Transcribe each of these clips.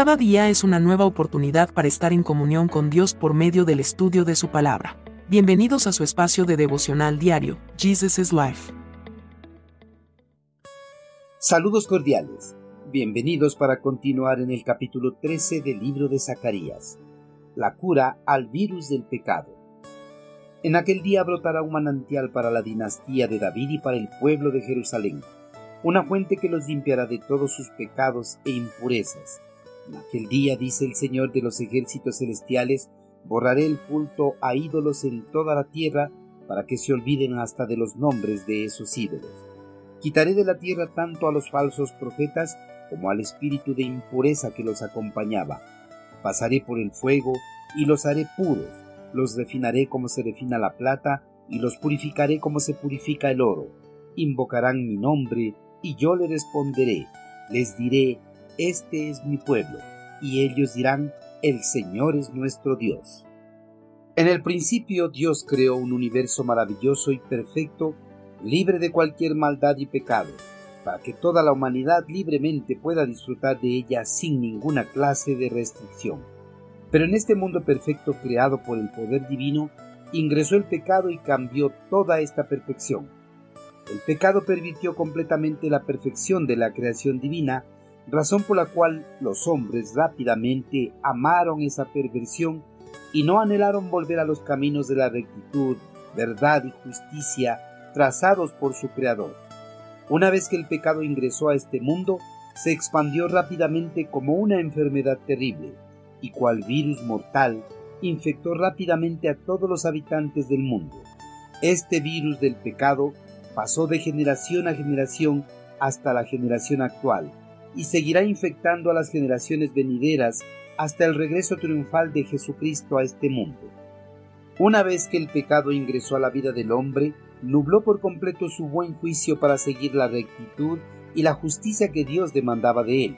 Cada día es una nueva oportunidad para estar en comunión con Dios por medio del estudio de su palabra. Bienvenidos a su espacio de devocional diario, Jesus is Life. Saludos cordiales. Bienvenidos para continuar en el capítulo 13 del libro de Zacarías. La cura al virus del pecado. En aquel día brotará un manantial para la dinastía de David y para el pueblo de Jerusalén, una fuente que los limpiará de todos sus pecados e impurezas. En aquel día, dice el Señor de los ejércitos celestiales, borraré el culto a ídolos en toda la tierra para que se olviden hasta de los nombres de esos ídolos. Quitaré de la tierra tanto a los falsos profetas como al espíritu de impureza que los acompañaba. Pasaré por el fuego y los haré puros los refinaré como se refina la plata, y los purificaré como se purifica el oro. Invocarán mi nombre, y yo le responderé. Les diré, Este es mi pueblo, y ellos dirán, El Señor es nuestro Dios. En el principio Dios creó un universo maravilloso y perfecto, libre de cualquier maldad y pecado, para que toda la humanidad libremente pueda disfrutar de ella sin ninguna clase de restricción. Pero en este mundo perfecto creado por el poder divino, ingresó el pecado y cambió toda esta perfección. El pecado permitió completamente la perfección de la creación divina, razón por la cual los hombres rápidamente amaron esa perversión y no anhelaron volver a los caminos de la rectitud, verdad y justicia trazados por su Creador. Una vez que el pecado ingresó a este mundo, se expandió rápidamente como una enfermedad terrible y cual virus mortal infectó rápidamente a todos los habitantes del mundo. Este virus del pecado pasó de generación a generación hasta la generación actual y seguirá infectando a las generaciones venideras hasta el regreso triunfal de Jesucristo a este mundo. Una vez que el pecado ingresó a la vida del hombre, nubló por completo su buen juicio para seguir la rectitud y la justicia que Dios demandaba de él.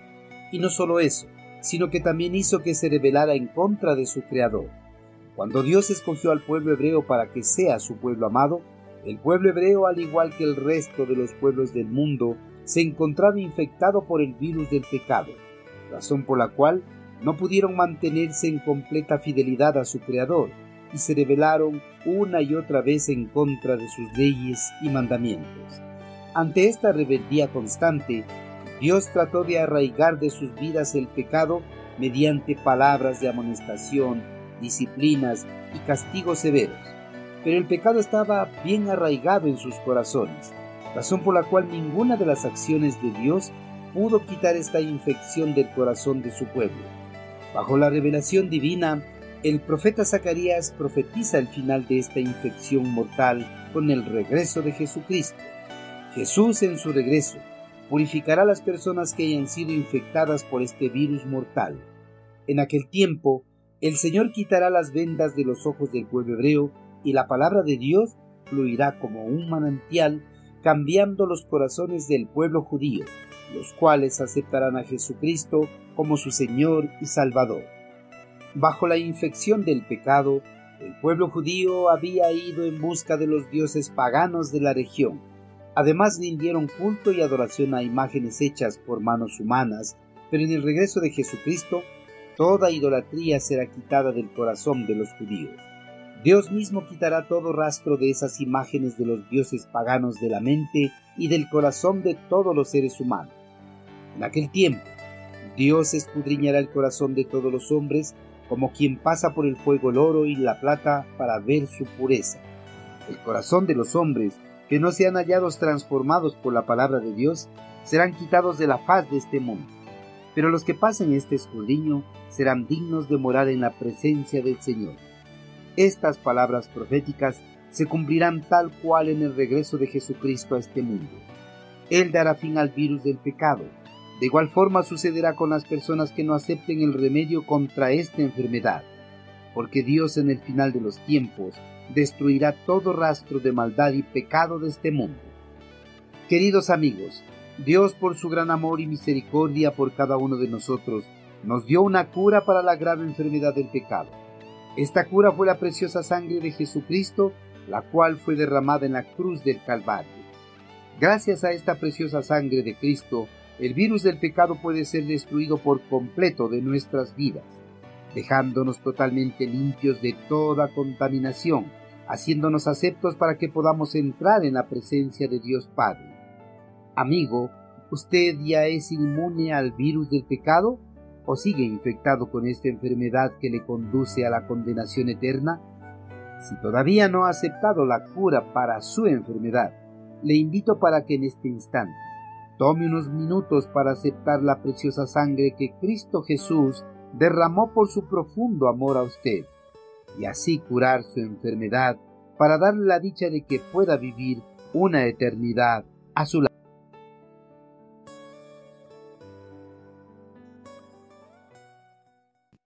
Y no solo eso, sino que también hizo que se rebelara en contra de su Creador. Cuando Dios escogió al pueblo hebreo para que sea su pueblo amado, el pueblo hebreo, al igual que el resto de los pueblos del mundo, se encontraba infectado por el virus del pecado, razón por la cual no pudieron mantenerse en completa fidelidad a su Creador y se rebelaron una y otra vez en contra de sus leyes y mandamientos. Ante esta rebeldía constante, Dios trató de arraigar de sus vidas el pecado mediante palabras de amonestación, disciplinas y castigos severos. Pero el pecado estaba bien arraigado en sus corazones, razón por la cual ninguna de las acciones de Dios pudo quitar esta infección del corazón de su pueblo. Bajo la revelación divina, el profeta Zacarías profetiza el final de esta infección mortal con el regreso de Jesucristo. Jesús en su regreso purificará a las personas que hayan sido infectadas por este virus mortal. En aquel tiempo, el Señor quitará las vendas de los ojos del pueblo hebreo y la palabra de Dios fluirá como un manantial, cambiando los corazones del pueblo judío, los cuales aceptarán a Jesucristo como su Señor y Salvador. Bajo la infección del pecado, el pueblo judío había ido en busca de los dioses paganos de la región, Además rindieron culto y adoración a imágenes hechas por manos humanas, pero en el regreso de Jesucristo, toda idolatría será quitada del corazón de los judíos. Dios mismo quitará todo rastro de esas imágenes de los dioses paganos de la mente y del corazón de todos los seres humanos. En aquel tiempo, Dios escudriñará el corazón de todos los hombres como quien pasa por el fuego el oro y la plata para ver su pureza. El corazón de los hombres que no sean hallados transformados por la palabra de Dios, serán quitados de la faz de este mundo. Pero los que pasen este escudriño serán dignos de morar en la presencia del Señor. Estas palabras proféticas se cumplirán tal cual en el regreso de Jesucristo a este mundo. Él dará fin al virus del pecado. De igual forma sucederá con las personas que no acepten el remedio contra esta enfermedad, porque Dios en el final de los tiempos destruirá todo rastro de maldad y pecado de este mundo. Queridos amigos, Dios por su gran amor y misericordia por cada uno de nosotros, nos dio una cura para la grave enfermedad del pecado. Esta cura fue la preciosa sangre de Jesucristo, la cual fue derramada en la cruz del Calvario. Gracias a esta preciosa sangre de Cristo, el virus del pecado puede ser destruido por completo de nuestras vidas, dejándonos totalmente limpios de toda contaminación, haciéndonos aceptos para que podamos entrar en la presencia de Dios Padre. Amigo, ¿usted ya es inmune al virus del pecado o sigue infectado con esta enfermedad que le conduce a la condenación eterna? Si todavía no ha aceptado la cura para su enfermedad, le invito para que en este instante tome unos minutos para aceptar la preciosa sangre que Cristo Jesús derramó por su profundo amor a usted, y así curar su enfermedad para darle la dicha de que pueda vivir una eternidad a su lado.